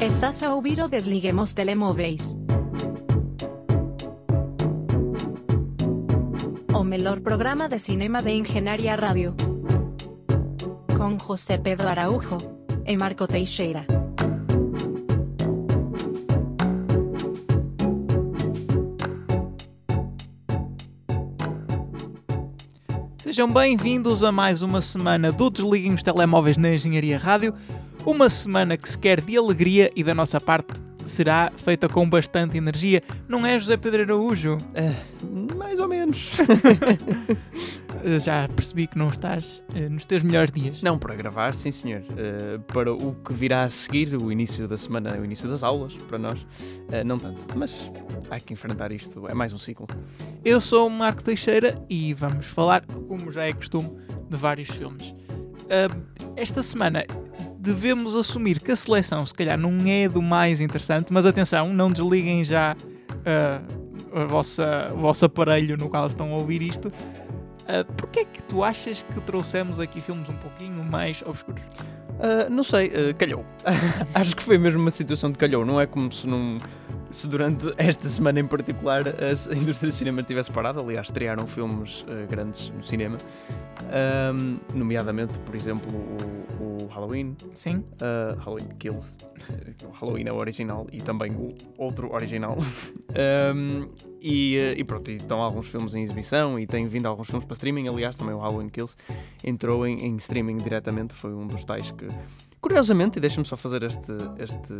Estás a ouvir o Desliguemos Telemóveis. O melhor programa de cinema de Engenharia Rádio. Com José Pedro Araújo e Marco Teixeira. Sejam bem-vindos a mais uma semana do Desliguem os Telemóveis na Engenharia Rádio. Uma semana que se quer de alegria e da nossa parte será feita com bastante energia. Não é, José Pedro Araújo? Eh, mais ou menos. Já percebi que não estás eh, nos teus melhores dias. Não, para gravar, sim senhor. Eh, para o que virá a seguir, o início da semana, o início das aulas, para nós, eh, não tanto. Mas há que enfrentar isto, é mais um ciclo. Eu sou o Marco Teixeira e vamos falar, como já é costume, de vários filmes. Esta semana devemos assumir que a seleção, se calhar, não é do mais interessante, mas atenção, não desliguem já ah, a vossa, o vosso aparelho no qual estão a ouvir isto. Uh, Porquê é que tu achas que trouxemos aqui filmes um pouquinho mais obscuros? Ah, não sei, ah, calhou. Acho que foi mesmo uma situação de calhou. Não é como se, num, se durante esta semana em particular a, indústria do cinema tivesse parado. Aliás, estrearam filmes ah, grandes no cinema, Ahm, nomeadamente, por exemplo, o, o Halloween, Sim? Uh, Halloween Kills. O Halloween é o original e também o outro original. Um, e, uh, e pronto, e estão alguns filmes em exibição e têm vindo alguns filmes para streaming. Aliás, também o Halloween Kills entrou em, em streaming diretamente. Foi um dos tais que. Curiosamente, e deixa-me só fazer este, este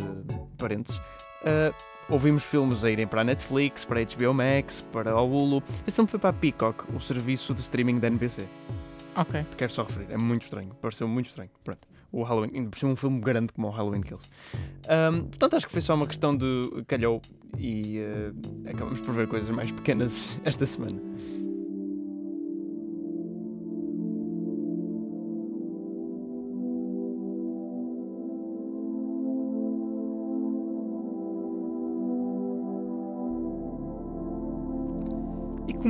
parênteses. uh, ouvimos filmes a irem para a Netflix, para a HBO Max, para o Hulu. Este filme foi para a Peacock, o serviço de streaming da NBC. Ok. Quero só referir, é muito estranho, pareceu muito estranho. Pronto, o Halloween, ainda por um filme grande como o Halloween Kills. Ahm, portanto, acho que foi só uma questão de calhou e eh, acabamos por ver coisas mais pequenas esta semana.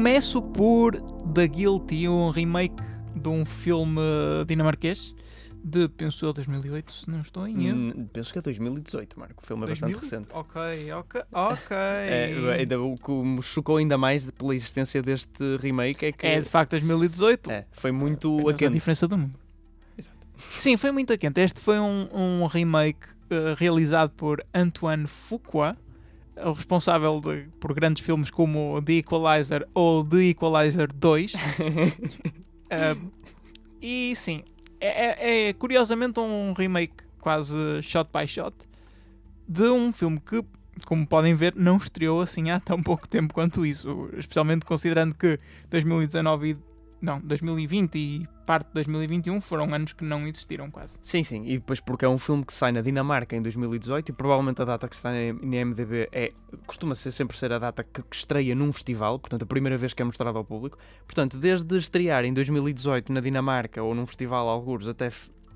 Começo por The Guilty, um remake de um filme dinamarquês de, penso eu, 2008, se não estou em erro. Hum, penso que é 2018, Marco, o filme é bastante 2000? recente. Ok, ok, ok. É, ainda, o que me chocou ainda mais pela existência deste remake é que É, de facto 2018. é, foi muito Apenas a aquente. diferença do mundo. Exato. Sim, foi muito quente. Este foi um, um remake eh, realizado por Antoine Fuqua, o responsável de- por grandes filmes como The Equalizer ou The Equalizer 2. Eh, e sim, é, é- é curiosamente um remake quase shot by shot de um filme que, como podem ver, não estreou assim há tão pouco tempo quanto isso. Especialmente considerando que 2019 e não, 2020 e parte de 2021 foram anos que não existiram quase. Sim, sim, e depois porque é um filme que sai na Dinamarca em 2018 e provavelmente a data que está na IMDB é, costuma ser sempre ser a data que, estreia num festival, portanto a primeira vez que é mostrado ao público. Portanto, desde estrear em 2018 na Dinamarca ou num festival algures até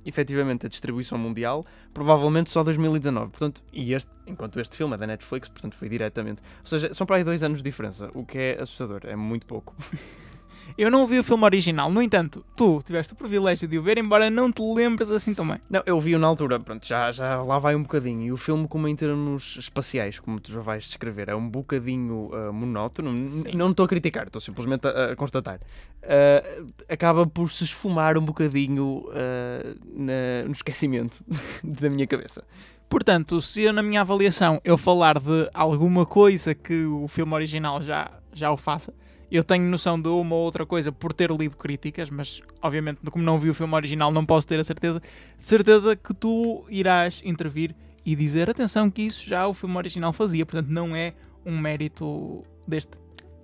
efetivamente a distribuição mundial, provavelmente só 2019. Portanto, e este, enquanto este filme é da Netflix, portanto foi diretamente. Ou seja, são para aí dois anos de diferença, o que é assustador, é muito pouco. Eu não vi o filme original, no entanto, tu tiveste o privilégio de o ver, embora não te lembres assim também. Não, eu vi-o na altura, pronto, já, já lá vai um bocadinho. E o filme, como em termos espaciais, como tu já vais descrever, é um bocadinho ah, monótono. Sim. Não estou a criticar, estou simplesmente a, a constatar. Ah, acaba por se esfumar um bocadinho ah, na- no esquecimento da minha cabeça. Portanto, se eu, na minha avaliação eu falar de alguma coisa que o filme original já, já o faça, eu tenho noção de uma ou outra coisa por ter lido críticas, mas obviamente, como não vi o filme original, não posso ter a certeza. De certeza que tu irás intervir e dizer: atenção, que isso já o filme original fazia, portanto, não é um mérito deste.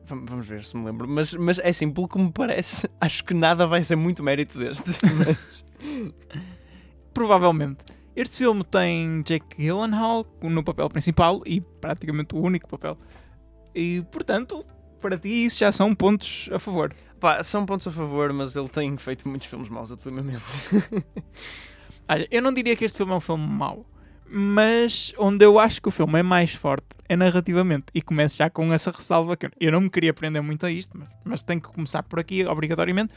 Vam- Vamos ver se me lembro. Mas, mas é assim, pelo que me parece, acho que nada vai ser muito mérito deste. Mas- Provavelmente. Este filme tem Jake Gyllenhaal no papel principal e praticamente o único papel. E, portanto, para ti isso já são pontos a favor. Pá, são pontos a favor, mas ele tem feito muitos filmes maus ultimamente. Olha, eu não diria que este filme é um filme mau, mas onde eu acho que o filme é mais forte é narrativamente. E começo já com essa ressalva que eu não me queria prender muito a isto, mas, mas tenho que começar por aqui, obrigatoriamente.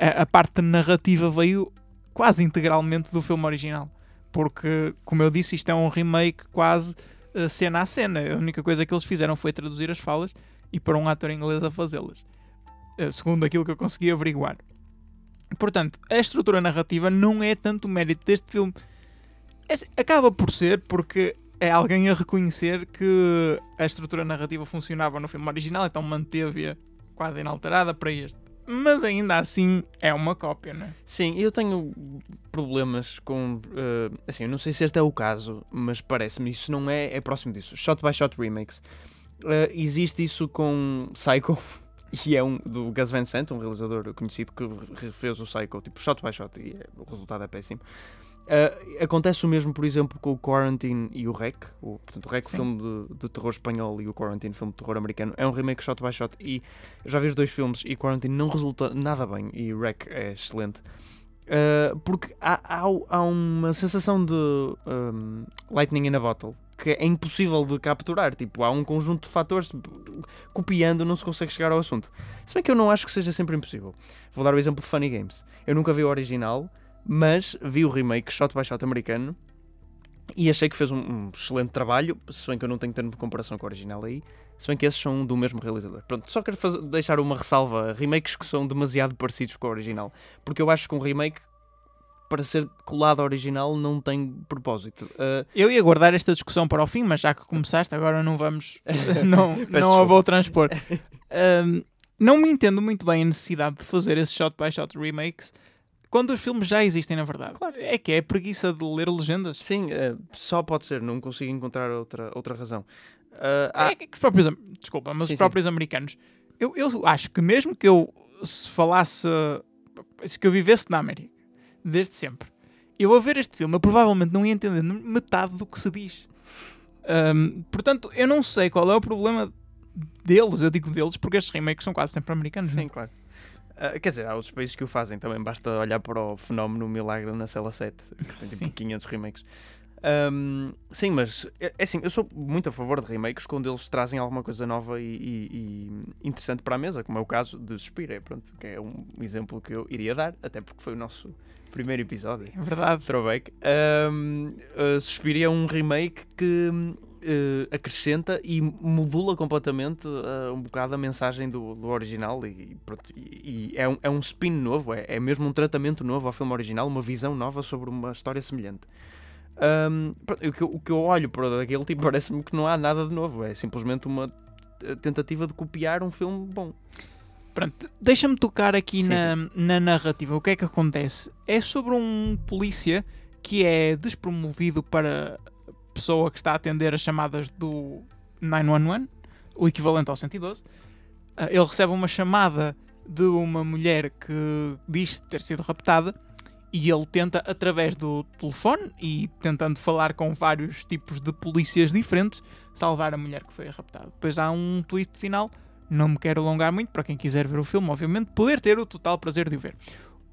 A, a parte narrativa veio quase integralmente do filme original. porque, como eu disse, isto é um remake quase uh, cena a cena. A única coisa que eles fizeram foi traduzir as falas e para um ator inglês a fazê-las, uh, segundo aquilo que eu consegui averiguar. Portanto, a estrutura narrativa não é tanto mérito deste filme. É, acaba por ser porque é alguém a reconhecer que a estrutura narrativa funcionava no filme original, então manteve-a quase inalterada para este. Mas ainda assim é uma cópia, não é? Sim, eu tenho problemas com. Uh, assim, eu não sei se este é o caso, mas parece-me isso não é. É próximo disso. Shot by shot remakes. Uh, existe isso com Psycho, e é um do Gus Van Sant, um realizador conhecido que refez o Psycho, tipo shot by shot, e é, o resultado é péssimo. Uh, acontece o mesmo, por exemplo, com o Quarantine e o Rec. O, portanto, o Rec, Sim. filme de, de, terror espanhol, e o Quarantine, filme de terror americano. É um remake shot by shot. E já vi os dois filmes e Quarantine não resulta nada bem. E o Rec é excelente. Uh, porque há, há, há, uma sensação de um, lightning in a bottle que é impossível de capturar. Tipo, há um conjunto de fatores copiando, não se consegue chegar ao assunto. Se bem que eu não acho que seja sempre impossível. Vou dar o exemplo de Funny Games. Eu nunca vi o original mas vi o remake shot by shot americano e achei que fez um, um, excelente trabalho, se bem que eu não tenho termo de comparação com o original aí, se bem que esses são do mesmo realizador. Pronto, só quero fazer, deixar uma ressalva, remakes que são demasiado parecidos com o original, porque eu acho que um remake para ser colado ao original não tem propósito. Uh... Eu ia guardar esta discussão para o fim, mas já que começaste, agora não vamos. não não a vou transpor. Uh, não me entendo muito bem a necessidade de fazer esses shot by shot remakes quando os filmes já existem, na verdade. Claro. É que é preguiça de ler legendas. Sim, uh, só pode ser, não consigo encontrar outra, outra razão. Uh, há... É que os próprios, desculpa, mas sim, os próprios sim. americanos, eu, eu acho que mesmo que eu se falasse, se que eu vivesse na América, desde sempre, eu a ver este filme, eu provavelmente não ia entender metade do que se diz. Um, portanto, eu não sei qual é o problema deles, eu digo deles, porque estes remakes são quase sempre americanos. Sim, não? claro. Uh, quer dizer, há outros países que o fazem também, basta olhar para o fenómeno Milagre na Cela 7, que tem tipo 500 remakes. Um, sim, mas é, é assim, eu sou muito a favor de remakes quando eles trazem alguma coisa nova e, e, e interessante para a mesa, como é o caso de Suspira, pronto, que é um exemplo que eu iria dar, até porque foi o nosso primeiro episódio. É verdade. Throwback. Um, uh, Suspira é um remake que uh, acrescenta e modula completamente uh, um bocado a mensagem do, do original e, pronto, e é, um, é um spin novo, é, é mesmo um tratamento novo ao filme original, uma visão nova sobre uma história semelhante. Um, o, que, o que eu olho para aquele tipo parece-me que não há nada de novo, é simplesmente uma tentativa de copiar um filme bom. Pronto, deixa-me tocar aqui sim, na, sim. na narrativa. O que é que acontece? É sobre um polícia que é despromovido para pessoa que está a atender as chamadas do 911, o equivalente ao 112. Ah, ele recebe uma chamada de uma mulher que diz ter sido raptada e ele tenta, através do telefone e tentando falar com vários tipos de polícias diferentes, salvar a mulher que foi raptada. Depois há um twist final, não me quero alongar muito, para quem quiser ver o filme, obviamente, poder ter o total prazer de o ver.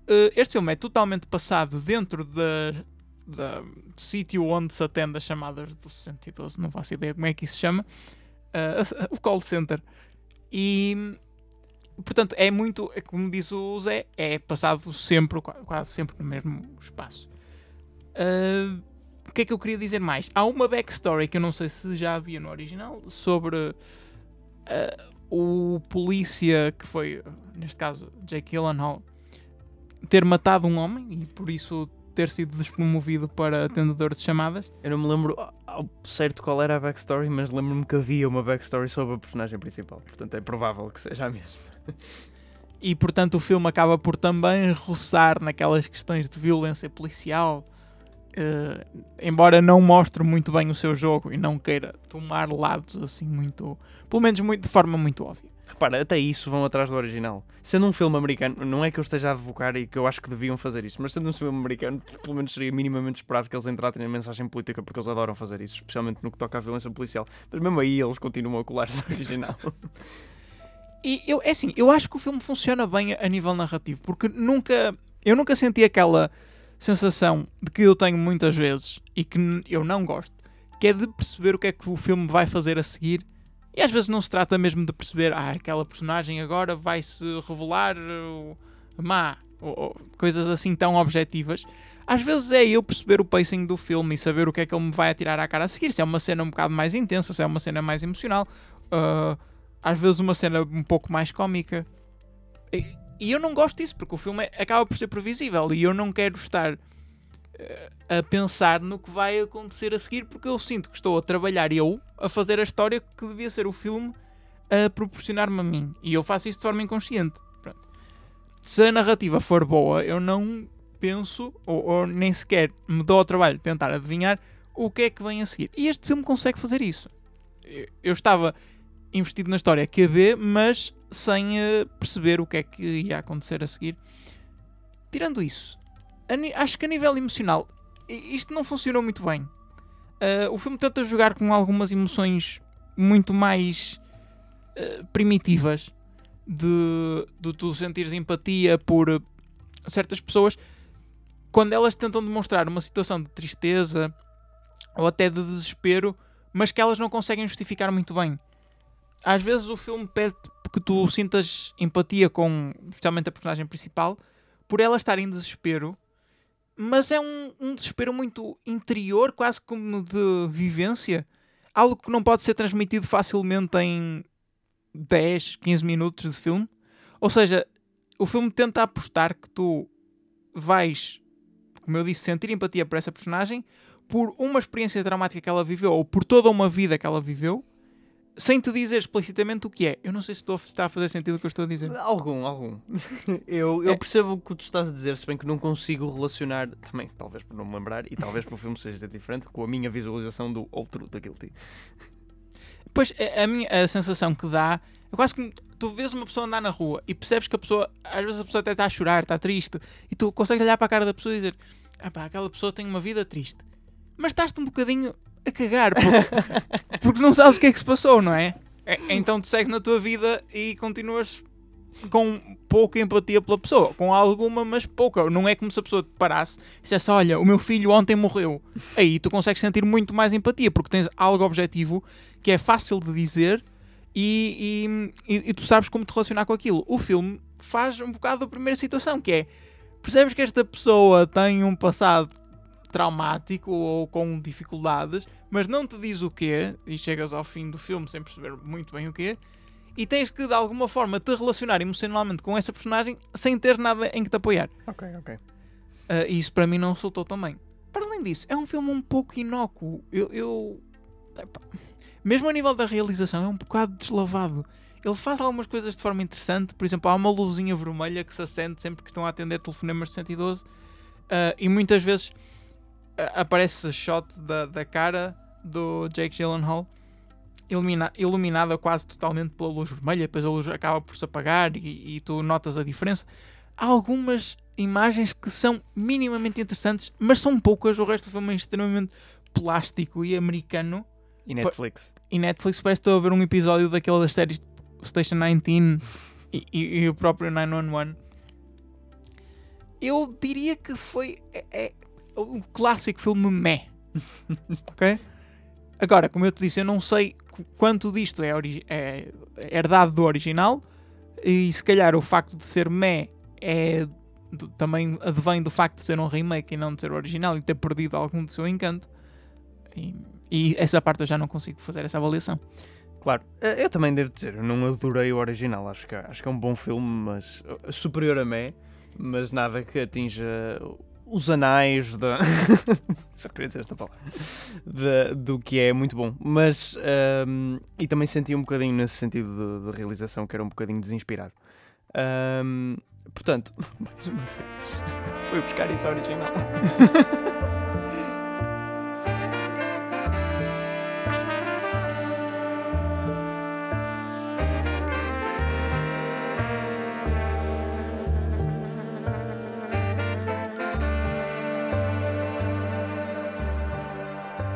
Ah, este filme é totalmente passado dentro da do sítio onde se atende as chamadas do 112, não faço ideia como é que isso se chama, uh, o call center. E portanto é muito, é como diz o Zé, é passado sempre, quase sempre no mesmo espaço. Uh, o que é que eu queria dizer mais? Há uma backstory que eu não sei se já havia no original sobre uh, o polícia que foi, neste caso, Jake Gyllenhaal, ter matado um homem e por isso ter sido despromovido para atendedor de chamadas. Eu não me lembro ao certo qual era a backstory, mas lembro-me que havia uma backstory sobre a personagem principal. Portanto, é provável que seja a mesma. E portanto, o filme acaba por também roçar naquelas questões de violência policial. Uh, embora não mostre muito bem o seu jogo e não queira tomar lados assim muito, pelo menos muito, de forma muito óbvia. Repara, até isso vão atrás do original. Sendo um filme americano, não é que eu esteja a advocar e que eu acho que deviam fazer isso, mas sendo um filme americano, pelo menos seria minimamente esperado que eles entrassem na mensagem política porque eles adoram fazer isso, especialmente no que toca à violência policial. Mas mesmo aí eles continuam a colar-se original. e eu, é assim, eu acho que o filme funciona bem a nível narrativo, porque nunca. Eu nunca senti aquela sensação de que eu tenho muitas vezes e que eu não gosto, que é de perceber o que é que o filme vai fazer a seguir e às vezes não se trata mesmo de perceber, ah, aquela personagem agora vai se revelar uh, má, ou, ou, coisas assim tão objetivas. às vezes é eu perceber o pacing do filme e saber o que é que ele me vai atirar à cara a seguir. Se é uma cena um bocado mais intensa, se é uma cena mais emocional, uh, às vezes uma cena um pouco mais cómica. E, e eu não gosto disso, porque o filme acaba por ser previsível e eu não quero estar uh, a pensar no que vai acontecer a seguir, porque eu sinto que estou a trabalhar eu a fazer a história que devia ser o filme a proporcionar-me a mim. E eu faço isso de forma inconsciente. Pronto. Se a narrativa for boa, eu não penso, ou, ou nem sequer me dou ao trabalho de tentar adivinhar o que é que vem a seguir. E este filme consegue fazer isso. Eu, eu estava investido na história que ver, mas sem uh, perceber o que é que ia acontecer a seguir. Tirando isso, acho que a nível emocional isto não funcionou muito bem. Uh, o filme tenta jogar com algumas emoções muito mais uh, primitivas de, de tu sentires empatia por certas pessoas quando elas tentam demonstrar uma situação de tristeza ou até de desespero, mas que elas não conseguem justificar muito bem. Às vezes o filme pede que tu sintas empatia com, especialmente a personagem principal, por ela estar em desespero, mas é um, um desespero muito interior, quase como de vivência. Algo que não pode ser transmitido facilmente em 10, 15 minutos de filme. Ou seja, o filme tenta apostar que tu vais como eu disse, sentir empatia por essa personagem por uma experiência dramática que ela viveu ou por toda uma vida que ela viveu sem te dizer explicitamente o que é. Eu não sei se estou, está a fazer sentido o que eu estou a dizer. Algum, algum. eu, eu É. percebo o que tu estás a dizer, se bem que não consigo relacionar, também, talvez por não me lembrar, e talvez para o filme seja diferente, com a minha visualização do outro da Guilty. Pois a, a minha a sensação que dá é quase que tu vês uma pessoa andar na rua e percebes que a pessoa, às vezes a pessoa até está a chorar, está triste, e tu consegues olhar para a cara da pessoa e dizer: ah pá, aquela pessoa tem uma vida triste, mas estás-te um bocadinho a cagar porque, porque não sabes o que é que se passou, não é? É- Então tu segues na tua vida e continuas com pouca empatia pela pessoa, com alguma, mas pouca. Não é como se a pessoa te parasse e dissesse: Olha, o meu filho ontem morreu. Aí tu consegues sentir muito mais empatia porque tens algo objetivo que é fácil de dizer e, e, e- e tu sabes como te relacionar com aquilo. O filme faz um bocado da primeira situação, que é percebes que esta pessoa tem um passado traumático ou com dificuldades, mas não te diz o quê, e chegas ao fim do filme sem perceber muito bem o quê, e tens que de alguma forma te relacionar emocionalmente com essa personagem sem ter nada em que te apoiar. Ok, ok. Uh, e isso para mim não resultou também. Para além disso, é um filme um pouco inócuo. Eu, eu- mesmo a nível da realização, é um bocado deslavado. Ele faz algumas coisas de forma interessante. Por exemplo, há uma luzinha vermelha que se acende sempre que estão a atender telefonemas de 112. uh, e muitas vezes aparece shot da, da cara do Jake Gyllenhaal ilumina, iluminada quase totalmente pela luz vermelha. Depois a luz acaba por se apagar e, e tu notas a diferença. Há algumas imagens que são minimamente interessantes, mas são poucas. O resto do filme é extremamente plástico e americano. E Netflix? E Netflix parece que estou a ver um episódio daquela das séries Station 19 e, e- e o próprio 911. Eu diria que foi é, é o clássico filme meh. ok? Agora, como eu te disse, eu não sei qu- quanto disto é, é herdado do original e se calhar o facto de ser meh é também advém do facto de ser um remake e não de ser original e ter perdido algum do seu encanto. E, e essa parte eu já não consigo fazer essa avaliação. Claro, Eh, eu também devo dizer, eu não adorei o original, acho que, acho que é um bom filme, mas uh, superior a mim, mas nada que atinja os anais da. Só queria dizer esta palavra. Da- do que é muito bom. Mas. ahm, e também senti um bocadinho nesse sentido de, de realização que era um bocadinho desinspirado. Ahm, portanto, mais uma vez, foi buscar isso original.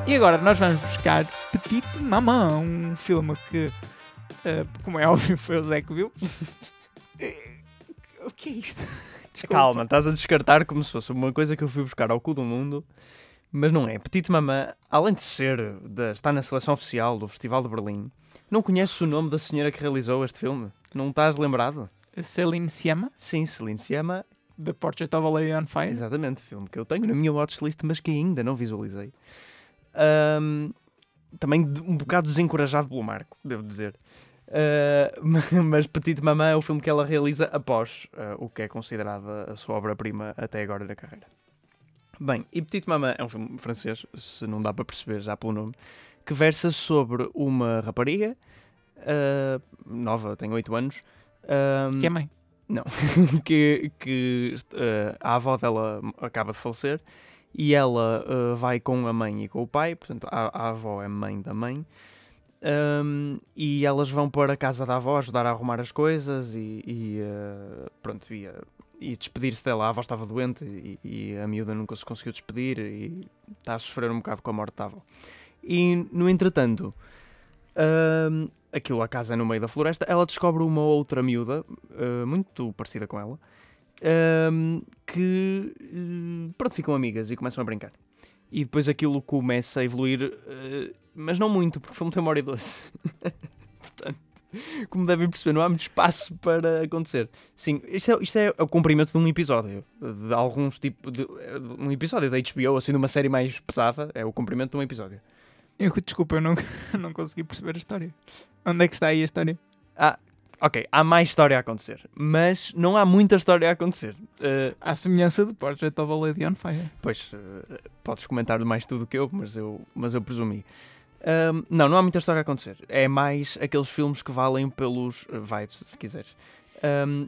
E agora nós vamos buscar Petite Maman, um filme que, eh, como é óbvio, foi o Zé que viu. Eh, o que é isto? Desculpa. Calma, estás a descartar como se fosse uma coisa que eu fui buscar ao cu do mundo, mas não é. Petite Mamã, além de ser, de estar na seleção oficial do Festival de Berlim, não conheces o nome da senhora que realizou este filme? Não estás lembrado? Celine Sciamma? Sim, Celine Sciamma, The Portrait of a Lady on Fire. Exatamente, filme que eu tenho na minha watchlist, mas que ainda não visualizei. Ahm, também um bocado desencorajado pelo Marco, devo dizer. Ah, mas Petite Maman é o filme que ela realiza após ah, o que é considerada a sua obra-prima até agora na carreira. Bem, e Petite Maman é um filme francês, se não dá para perceber já pelo nome, que versa sobre uma rapariga ah, nova, tem 8 anos. Que é mãe. que, que eh, a avó dela acaba de falecer e ela eh, vai com a mãe e com o pai, portanto a, a avó é mãe da mãe, Ahm, e elas vão para a casa da avó ajudar a arrumar as coisas e, e, eh, pronto, e, eh, e despedir-se dela. A avó estava doente e, e a miúda nunca se conseguiu despedir e está a sofrer um bocado com a morte da avó. E no entretanto, ahm, aquilo a casa é no meio da floresta, ela descobre uma outra miúda, eh, muito parecida com ela, ahm, que eh, pronto, ficam amigas e começam a brincar. E depois aquilo começa a evoluir, eh, mas não muito, porque foi muito amor e doce. Portanto, como devem perceber, não há muito espaço para acontecer. Sim, isto é, isto é o comprimento de um episódio, de alguns tipo de, de um episódio da HBO, assim, de uma série mais pesada, é o comprimento de um episódio. Eu, desculpa, eu não, não consegui perceber a história. Onde é que está aí a história? Ah, ok, há mais história a acontecer, mas não há muita história a acontecer. Eh, À semelhança de Portrait of a Lady on Fire. Pois, eh, podes comentar mais tudo que eu, mas eu, mas eu presumi. Ahm, não, não há muita história a acontecer. É mais aqueles filmes que valem pelos eh, vibes, se quiseres. Ahm,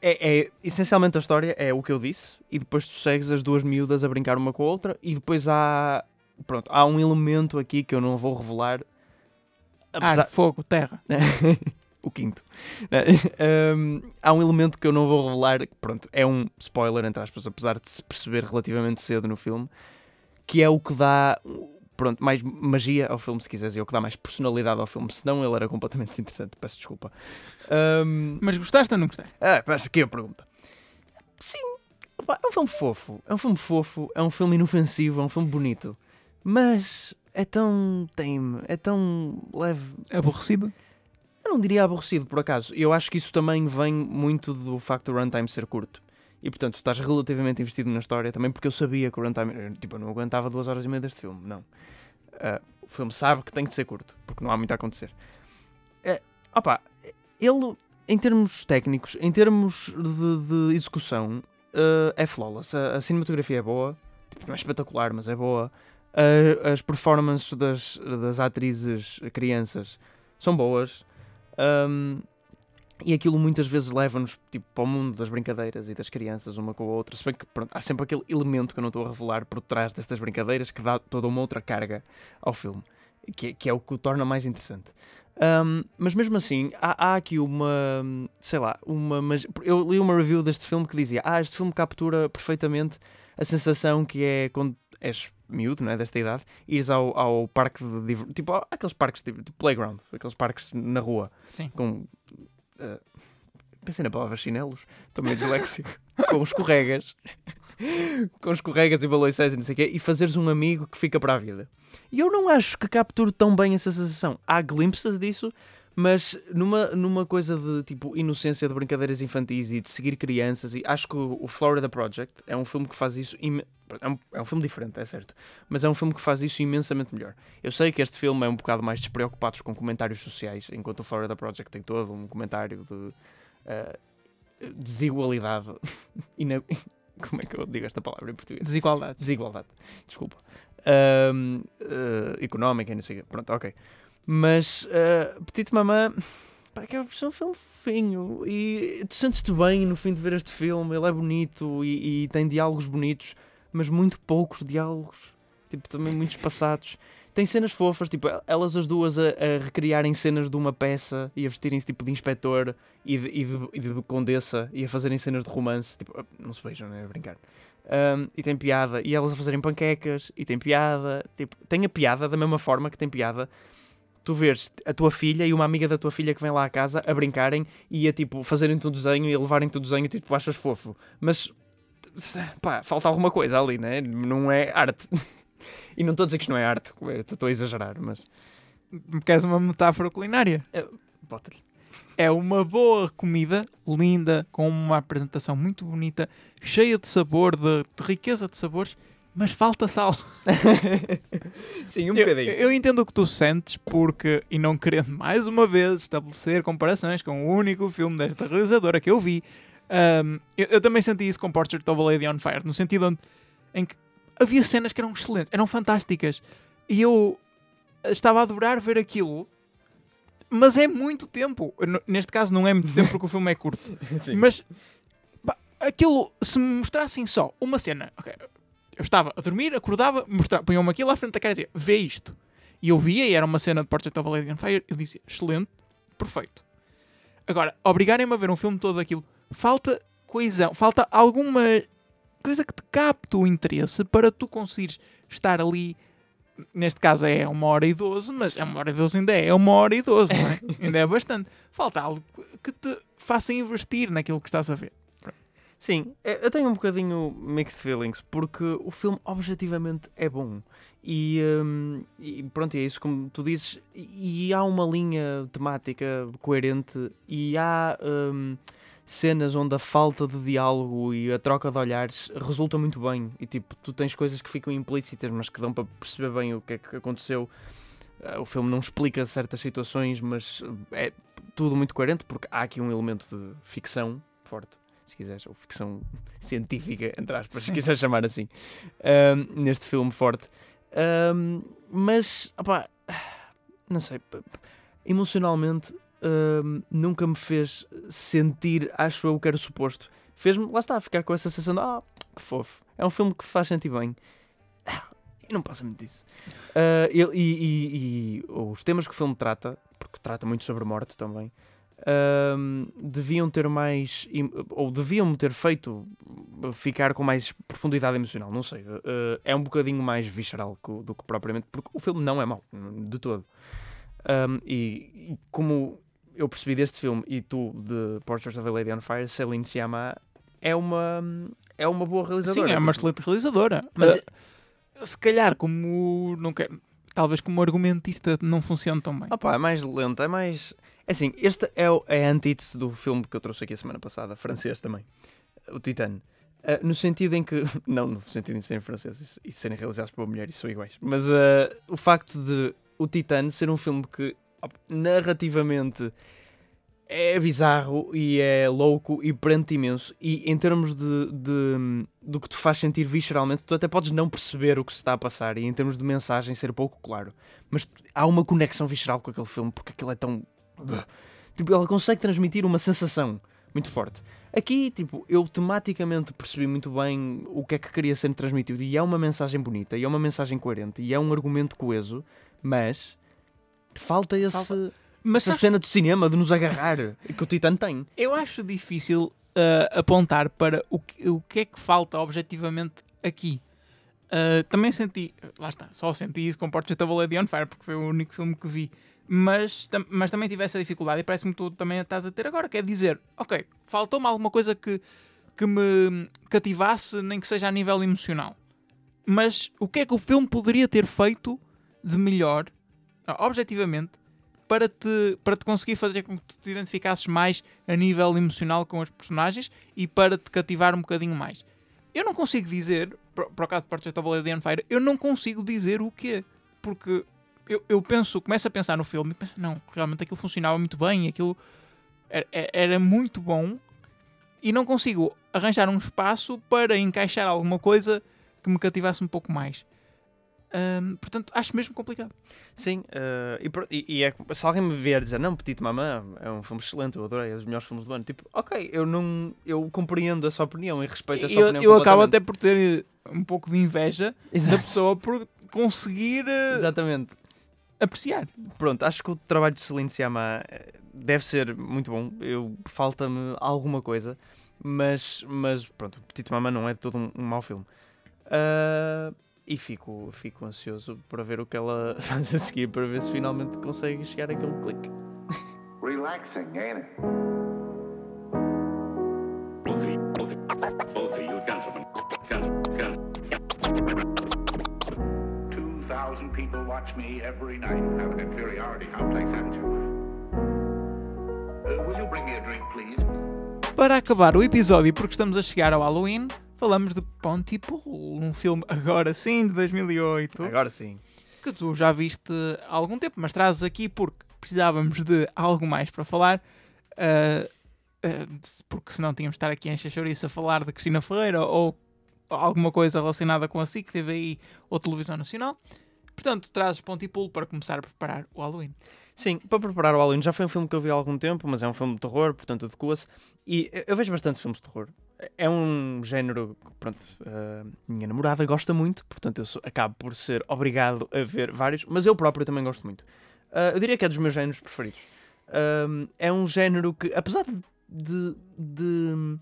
é, é- essencialmente a história é o que eu disse, e depois tu segues as duas miúdas a brincar uma com a outra, e depois há. Pronto, há um elemento aqui que eu não vou revelar. Ar, fogo, terra. o quinto. Um, há um elemento que eu não vou revelar, pronto, é um spoiler, entre aspas, apesar de se perceber relativamente cedo no filme, que é o que dá pronto, mais magia ao filme, se quiseres, e é o que dá mais personalidade ao filme, senão ele era completamente desinteressante, peço desculpa. Um, Mas gostaste ou não gostaste? ah, mas aqui a pergunta. Sim, é um filme fofo, é um filme fofo, é um filme inofensivo, é um filme bonito, mas é tão tame, é tão leve, Aborrecido? Eu não diria aborrecido, por acaso. Eu acho que isso também vem muito do facto do runtime ser curto. E portanto, estás relativamente investido na história também, porque eu sabia que o runtime. Tipo, eu não aguentava duas horas e meia deste filme, não. Ah, o filme sabe que tem que ser curto, porque não há muito a acontecer. Uh, opa, ele, em termos técnicos, em termos de, de execução, ah, é flawless. A, a cinematografia é boa, tipo, não é espetacular, mas é boa. Ah, as performances das, das atrizes crianças são boas. Um, e aquilo muitas vezes leva-nos tipo, para o mundo das brincadeiras e das crianças, uma com a outra. Se bem que pronto, há sempre aquele elemento que eu não estou a revelar por trás destas brincadeiras que dá toda uma outra carga ao filme, que, que é o que o torna mais interessante. Um, mas mesmo assim, há, há aqui uma. Sei lá, uma. Eu li uma review deste filme que dizia: Ah, este filme captura perfeitamente a sensação que é quando és miúdo, não é? Desta idade, ires ao, ao parque de. diver- Tipo, aqueles parques de, de playground, aqueles parques na rua Sim. com. eh, pensei na palavra chinelos, também disléxico, com escorregas, com escorregas e baloições e não sei o quê, e fazeres um amigo que fica para a vida. E eu não acho que capture tão bem essa sensação. Há glimpses disso, mas numa, numa coisa de tipo inocência de brincadeiras infantis e de seguir crianças, e acho que o, o Florida Project é um filme que faz isso. É um, é um filme diferente, é certo, mas é um filme que faz isso imensamente melhor. Eu sei que este filme é um bocado mais despreocupados com comentários sociais, enquanto o Florida Project tem todo um comentário de eh, desigualdade. e como é que eu digo esta palavra em português? Desigualdades. Desigualdade, desculpa. Ahm, eh, económica e não sei o quê. Pronto, ok. Mas uh, Petite Mamã, pá, que é um filme fofinho e tu sentes-te bem no fim de ver este filme. Ele é bonito e, e tem diálogos bonitos, mas muito poucos diálogos, tipo, também muito espaçados. Tem cenas fofas, tipo, elas as duas a, a recriarem cenas de uma peça e a vestirem-se tipo de inspetor e de, e, de, e de condessa e a fazerem cenas de romance, tipo, não se beijam, não é? Brincar. Um, e tem piada, e elas a fazerem panquecas, e tem piada, tipo, tem a piada da mesma forma que tem piada. Tu vês a tua filha e uma amiga da tua filha que vem lá à casa a brincarem e a tipo fazerem-te um desenho e a levarem-te o desenho e tipo, achas fofo. Mas pá, falta alguma coisa ali, né? Não é arte. e não estou a dizer que isto não é arte, estou a exagerar, mas Me queres uma metáfora culinária? bota-lhe. É uma boa comida, linda, com uma apresentação muito bonita, cheia de sabor, de, de riqueza de sabores, mas falta sal. Sim, um Eu, bocadinho. eu entendo o que tu sentes, porque, e não querendo mais uma vez estabelecer comparações com o único filme desta realizadora que eu vi, ahm, eu, eu também senti isso com Portrait of a Lady on Fire, no sentido onde, em que havia cenas que eram excelentes, eram fantásticas, e eu estava a adorar ver aquilo, mas é muito tempo. Neste caso, não é muito tempo porque o filme é curto. Mas pá, aquilo, se me mostrassem só uma cena, ok, eu estava a dormir, acordava, punham-me aquilo à frente da cara e dizia, vê isto. E eu via, e era uma cena de Portrait of a Lady on Fire, eu dizia, excelente, perfeito. Agora, obrigarem-me a ver um filme todo aquilo, falta coesão, falta alguma coisa que te capte o interesse para tu conseguires estar ali. Neste caso é uma hora e doze, mas é uma hora e doze ainda é uma hora e doze, não é? ainda é bastante. Falta algo que te faça investir naquilo que estás a ver. Sim, é- eu tenho um bocadinho mixed feelings, porque o filme objetivamente é bom. E, hum, e pronto, é isso como tu dizes. E, há uma linha temática coerente e há hum, cenas onde a falta de diálogo e a troca de olhares resulta muito bem. E tipo, tu tens coisas que ficam implícitas, mas que dão para perceber bem o que é que aconteceu. Ah, O filme não explica certas situações, mas é tudo muito coerente, porque há aqui um elemento de ficção forte se quiseres, ou ficção científica, entre aspas, se Sim. quiseres chamar assim, ahm, neste filme forte. Ahm, mas, opá, não sei, emocionalmente ahm, nunca me fez sentir, acho eu, que era suposto. Fez-me, lá está, ficar com essa sensação de, ah, que fofo, é um filme que faz sentir bem. Ah, E não passa muito disso. Ah, ele- e, e- e os temas que o filme trata, porque trata muito sobre morte também, ahm, deviam ter mais ou deviam ter feito ficar com mais profundidade emocional, não sei. Uh, é um bocadinho mais visceral do que propriamente, porque o filme não é mau, de todo. Um, e, e como eu percebi deste filme e tu de Portrait of a Lady on Fire, Celine Sciamma é uma é uma boa realizadora. Sim, é uma Tipo, excelente realizadora. Mas- Ah, se calhar, como não quero, talvez como argumentista não funciona tão bem. Opa, é mais lento, é mais. É assim, este é, o- é a antítese do filme que eu trouxe aqui a semana passada, francês também, o Titan. Ah, no sentido em que. Não no sentido de serem franceses e serem realizados por uma mulher e são iguais. Mas ah, o facto de o Titan ser um filme que narrativamente é bizarro e é louco e prende imenso. E em termos de, de- do que te faz sentir visceralmente, tu até podes não perceber o que se está a passar e em termos de mensagem ser pouco claro. Mas há uma conexão visceral com aquele filme porque aquilo é tão. Tipo, ela consegue transmitir uma sensação muito forte. Aqui, tipo, eu tematicamente percebi muito bem o que é que queria ser transmitido e é uma mensagem bonita, e é uma mensagem coerente, e é um argumento coeso, mas falta esse, Falta- Mas essa cena de cinema de nos agarrar que o Titan tem. eu acho difícil ah, apontar para o que, o que é que falta objetivamente aqui. Ah, também senti, lá está, só senti isso com Portrait of a Lady on Fire, porque foi o único filme que vi. Mas, tam- mas também tive essa dificuldade e parece-me que tu também a estás a ter agora, quer dizer, ok, faltou-me alguma coisa que, que me cativasse, nem que seja a nível emocional. Mas o que é que o filme poderia ter feito de melhor, objetivamente, para te, para te conseguir fazer com que te identificasses mais a nível emocional com os personagens e para te cativar um bocadinho mais. Eu não consigo dizer, para o caso de Portrait of Lady Fire, eu não consigo dizer o quê. Porque eu, eu penso, começo a pensar no filme e penso, não, realmente aquilo funcionava muito bem, aquilo era, era muito bom e não consigo arranjar um espaço para encaixar alguma coisa que me cativasse um pouco mais. Ahm, portanto, acho mesmo complicado. Sim, eh, e, e- é, se alguém me vier dizer, não, Petite Mamã é um filme excelente, eu adorei, é dos melhores filmes do ano, tipo, ok, eu não, eu compreendo a sua opinião e respeito a sua eu, opinião eu acabo até por ter eh, um pouco de inveja da Exato. pessoa por conseguir eh, Exatamente. apreciar. Pronto, acho que o trabalho de Celine Sciamma eh, deve ser muito bom. Eu falta-me alguma coisa, mas, mas pronto, Petite Mamã não é de todo um, um mau filme. Ah, e fico, fico ansioso para ver o que ela faz a seguir, para ver se finalmente consegue chegar àquele clique. Relaxing, ain't it? You, you, you people watch me every night. Have an inferiority complex, haven't you? Bring me a drink, please. Para acabar o episódio, porque estamos a chegar ao Halloween, falamos de Pontypool, um filme agora sim de 2008, Agora sim. que tu já viste há algum tempo, mas trazes aqui porque precisávamos de algo mais para falar, ah, ah, porque senão tínhamos de estar aqui em Xaxoriça a falar de Cristina Ferreira ou alguma coisa relacionada com a SIC, TVI ou Televisão Nacional. Portanto, trazes Pontypool para começar a preparar o Halloween. Sim, para preparar o Halloween já foi um filme que eu vi há algum tempo, mas é um filme de terror, portanto adequa-se. E eu vejo bastante filmes de terror. É um género que, pronto, a minha namorada gosta muito, portanto eu sou- acabo por ser obrigado a ver vários, mas eu próprio também gosto muito. Ah, eu diria que é dos meus géneros preferidos. Ahm, é um género que, apesar de, de- de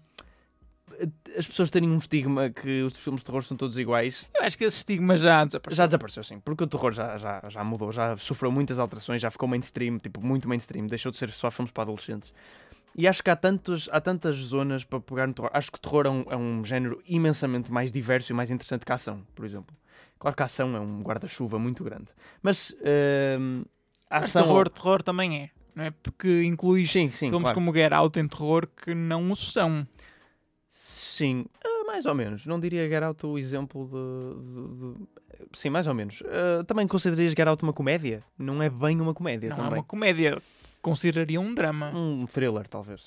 as pessoas terem um estigma que os filmes de terror são todos iguais, Eu acho que esse estigma já desapareceu. já desapareceu, sim, porque o terror já, já, já mudou, já sofreu muitas alterações, já ficou mainstream, tipo, muito mainstream, deixou de ser só filmes para adolescentes. E acho que há, tantos, há tantas zonas para pegar no terror. Acho que o terror é um, é um género imensamente mais diverso e mais interessante que a ação, por exemplo. Claro que a ação é um guarda-chuva muito grande. Mas hum, a Mas ação. terror, terror também é, não é? Porque inclui Sim, sim, filmes claro. como Get Out em terror que não o são. Sim, ah, mais ou menos. Não diria Get Out o exemplo de. de- de- Sim, mais ou menos. Ah, também considerarias Get Out uma comédia? Não é bem uma comédia Não é também. uma comédia. Consideraria um drama. Um thriller, talvez.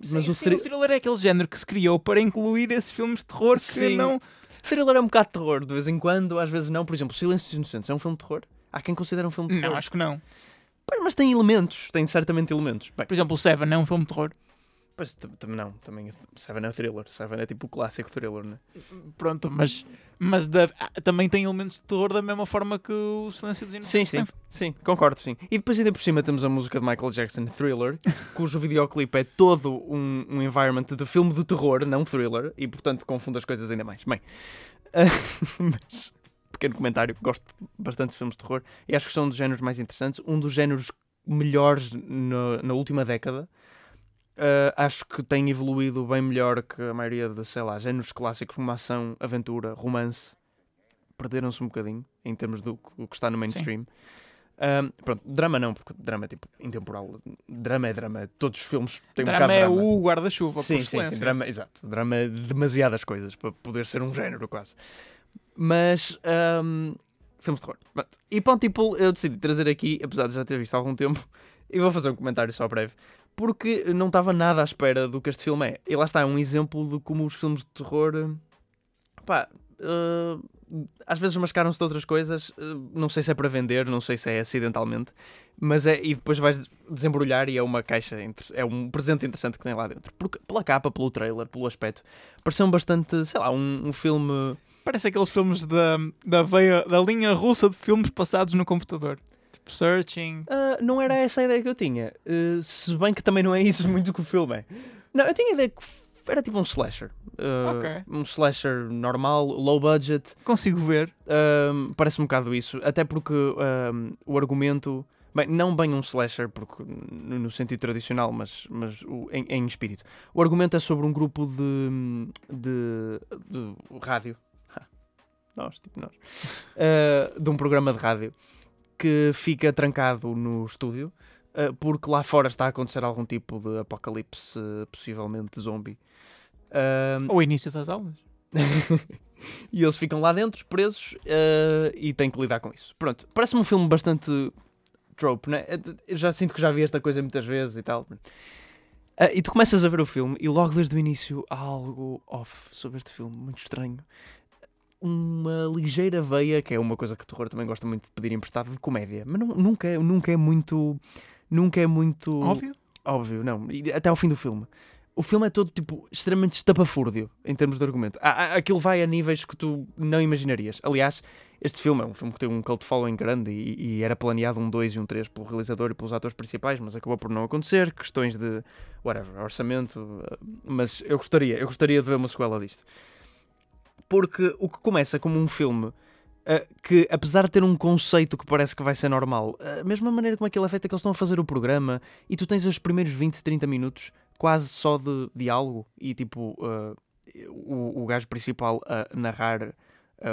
Sim, Mas o sim, o thriller é aquele género que se criou para incluir esses filmes de terror que Sim. não. Thriller é um bocado de terror, de vez em quando, às vezes não. Por exemplo, Silêncio dos Inocentes é um filme de terror? Há quem considere um filme de terror. Não, acho que não. Mas tem elementos, tem certamente elementos. Bem, Por exemplo, o Seven é um filme de terror. Pois tam- tam- não, também Seven é thriller. Seven é tipo o clássico thriller, né? Pronto, mas, mas ah, também tem elementos de terror da mesma forma que o Silêncio dos Sim, Inocentes sim, tem. sim, concordo, sim. E depois ainda por cima temos a música de Michael Jackson, Thriller, cujo videoclipe é todo um, um environment de filme de terror, não thriller, e portanto confunde as coisas ainda mais. Bem, mas, pequeno comentário, gosto bastante de filmes de terror e acho que são um dos géneros mais interessantes, um dos géneros melhores na, na última década. Ah, acho que tem evoluído bem melhor que a maioria de, sei lá, géneros clássicos como ação, aventura, romance. Perderam-se um bocadinho em termos do que- está no mainstream. Ahm, pronto, drama não, porque drama é tipo intemporal. Drama é drama. Todos os filmes têm um drama bocado de é drama. o guarda-chuva, Sim, por sim, sim, excelência. drama, exato. Drama é demasiadas coisas para poder ser um género quase. Mas ahm, filmes de terror. Pronto. E tipo, eu decidi trazer aqui, apesar de já ter visto há algum tempo, e vou fazer um comentário só breve. Porque não estava nada à espera do que este filme é. E lá está, é um exemplo de como os filmes de terror. eh, Pá, eh, às vezes mascaram-se de outras coisas. eh, não sei se é para vender, não sei se é acidentalmente. Mas é. E depois vais desembrulhar e é uma caixa. É um presente interessante que tem lá dentro. Porque, pela capa, pelo trailer, pelo aspecto, pareceu bastante. Sei lá, um, um filme. Parece aqueles filmes da, da, veia, da linha russa de filmes passados no computador. Tipo Searching. Ah, não era essa a ideia que eu tinha. Uh, se bem que também não é isso muito que o filme é. Não, eu tinha a ideia que era tipo um slasher. Uh, Ok. Um slasher normal, low budget. Consigo ver. Um, parece um bocado isso. Até porque um, o argumento. Bem, não bem um slasher, porque no sentido tradicional, mas, mas o- em, em espírito. O argumento é sobre um grupo de, de, de rádio. Nós, tipo nós. Uh, de um programa de rádio que fica trancado no estúdio uh, porque lá fora está a acontecer algum tipo de apocalipse, uh, possivelmente zombie. Um, Ou início das aulas. e eles ficam lá dentro, presos, eh, e têm que lidar com isso. Pronto, parece-me um filme bastante trope, né? Eu já sinto que já vi esta coisa muitas vezes e tal. Ah, e tu começas a ver o filme e logo desde o início há algo off sobre este filme, muito estranho. Uma ligeira veia, que é uma coisa que o terror também gosta muito de pedir emprestado, de comédia. Mas nu- nunca, é- nunca é muito... Nunca é muito Óbvio. óbvio, não. Até ao fim do filme. O filme é todo, tipo, extremamente estapafúrdio em termos de argumento. Há- há- Aquilo vai a níveis que tu não imaginarias. Aliás, este filme é um filme que tem um cult following grande e, e era planeado um 2 e um 3 pelo realizador e pelos atores principais, mas acabou por não acontecer. Questões de, whatever, orçamento. uh, Mas eu gostaria, eu gostaria de ver uma sequela disto. Porque o que começa como um filme uh, que, apesar de ter um conceito que parece que vai ser normal, a mesma maneira como aquilo é feito é que eles estão a fazer o programa e tu tens os primeiros 20, 30 minutos quase só de diálogo e tipo uh, o, o gajo principal a narrar uh,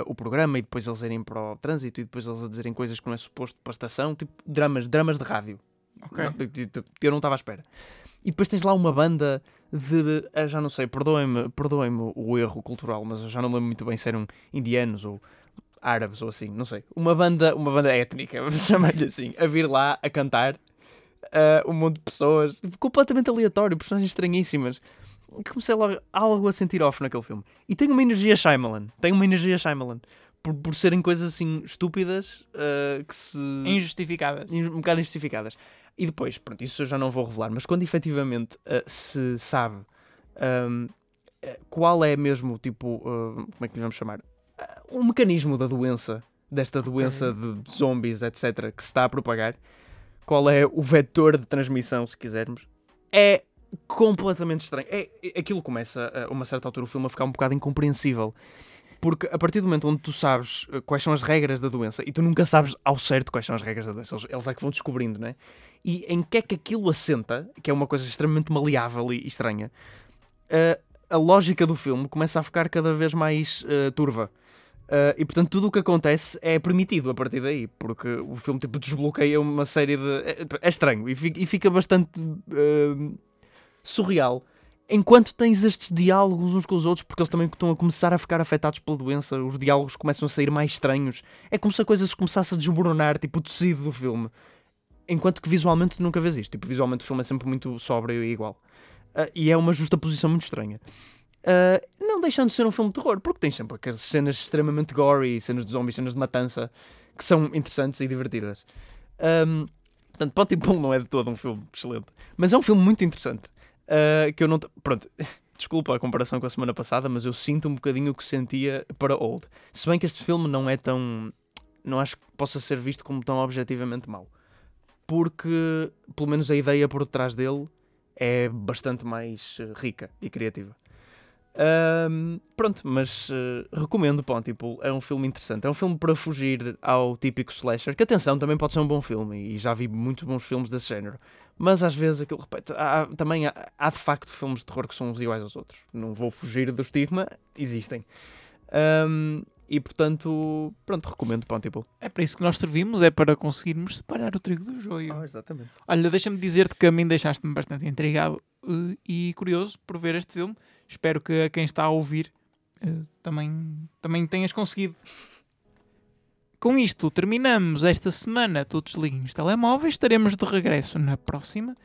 o programa e depois eles irem para o trânsito e depois eles a dizerem coisas que não é suposto para a estação, tipo dramas, dramas de rádio. Ok. Não, eu- eu- eu não estava à espera. E depois tens lá uma banda de. eh, já não sei, perdoem-me perdoem o erro cultural, mas eu já não me lembro muito bem se eram indianos ou árabes ou assim, não sei. Uma banda, uma banda étnica, vamos chamar-lhe assim, a vir lá a cantar. eh, um monte de pessoas, completamente aleatório, personagens estranhíssimas. Comecei logo algo a sentir off naquele filme. E tem uma energia Shyamalan. Tem uma energia Shyamalan. Por, por serem coisas assim estúpidas eh, que se Injustificadas. um bocado injustificadas. E depois, pronto, isso eu já não vou revelar, mas quando efetivamente uh, se sabe um, uh, qual é mesmo, tipo, uh, como é que lhe vamos chamar? Uh, o mecanismo da doença, desta doença de zombies, etc., que se está a propagar, qual é o vetor de transmissão, se quisermos, é completamente estranho. É, é- aquilo começa, a uma certa altura, o filme a ficar um bocado incompreensível. Porque a partir do momento onde tu sabes uh, quais são as regras da doença, e tu nunca sabes ao certo quais são as regras da doença, eles, é que vão descobrindo, não é? E em que é que aquilo assenta, que é uma coisa extremamente maleável e estranha, uh, a lógica do filme começa a ficar cada vez mais uh, turva. Uh, e portanto tudo o que acontece é permitido a partir daí, porque o filme tipo, desbloqueia uma série de. É, é estranho e fica, e fica bastante uh, surreal. Enquanto tens estes diálogos uns com os outros, porque eles também estão a começar a ficar afetados pela doença, os diálogos começam a sair mais estranhos. É como se a coisa se começasse a desmoronar, tipo o tecido do filme. Enquanto que visualmente nunca vês isto. Tipo, visualmente o filme é sempre muito sóbrio e igual. Ah, e é uma justa posição muito estranha. Ah, não deixando de ser um filme de terror, porque tem sempre aquelas cenas extremamente gory, cenas de zombies, cenas de matança, que são interessantes e divertidas. Um, portanto, Pontypool não é de todo um filme excelente, mas é um filme muito interessante. Ah, que eu não. Pronto, desculpa a comparação com a semana passada, mas eu sinto um bocadinho o que sentia para Old. Se bem que este filme não é tão. Não acho que possa ser visto como tão objetivamente mau. Porque, pelo menos, a ideia por detrás dele é bastante mais eh, rica e criativa. Ahm, pronto, mas eh, recomendo Pontypool. É um filme interessante. É um filme para fugir ao típico slasher. Que atenção, também pode ser um bom filme. E já vi muitos bons filmes desse género. Mas às vezes aquilo repete. Há, também há, há de facto filmes de terror que são uns iguais aos outros. Não vou fugir do estigma, existem. Ahm, e portanto, pronto, recomendo Pontypool. É para isso que nós servimos, é para conseguirmos separar o trigo do joio. exatamente. Olha, deixa-me dizer-te que a mim deixaste-me bastante intrigado eh, e curioso por ver este filme. Espero que a quem está a ouvir eh, também, também tenhas conseguido. Com isto, terminamos esta semana. Tu desliguem os telemóveis. Estaremos de regresso na próxima.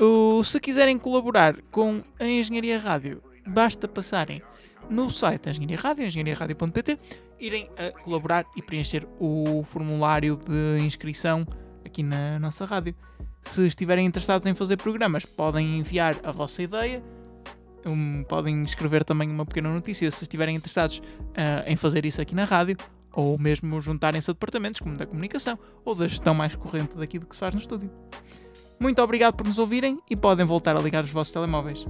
O- se quiserem colaborar com a Engenharia Rádio, basta passarem no site da Engenharia Rádio, engenhariaradio.pt, irem a colaborar e preencher o formulário de inscrição aqui na nossa rádio. Se estiverem interessados em fazer programas, podem enviar a vossa ideia. Um, podem escrever também uma pequena notícia se estiverem interessados ah, em fazer isso aqui na rádio, ou mesmo juntarem-se a departamentos como da comunicação ou da gestão mais corrente daquilo que se faz no estúdio. Muito obrigado por nos ouvirem e podem voltar a ligar os vossos telemóveis.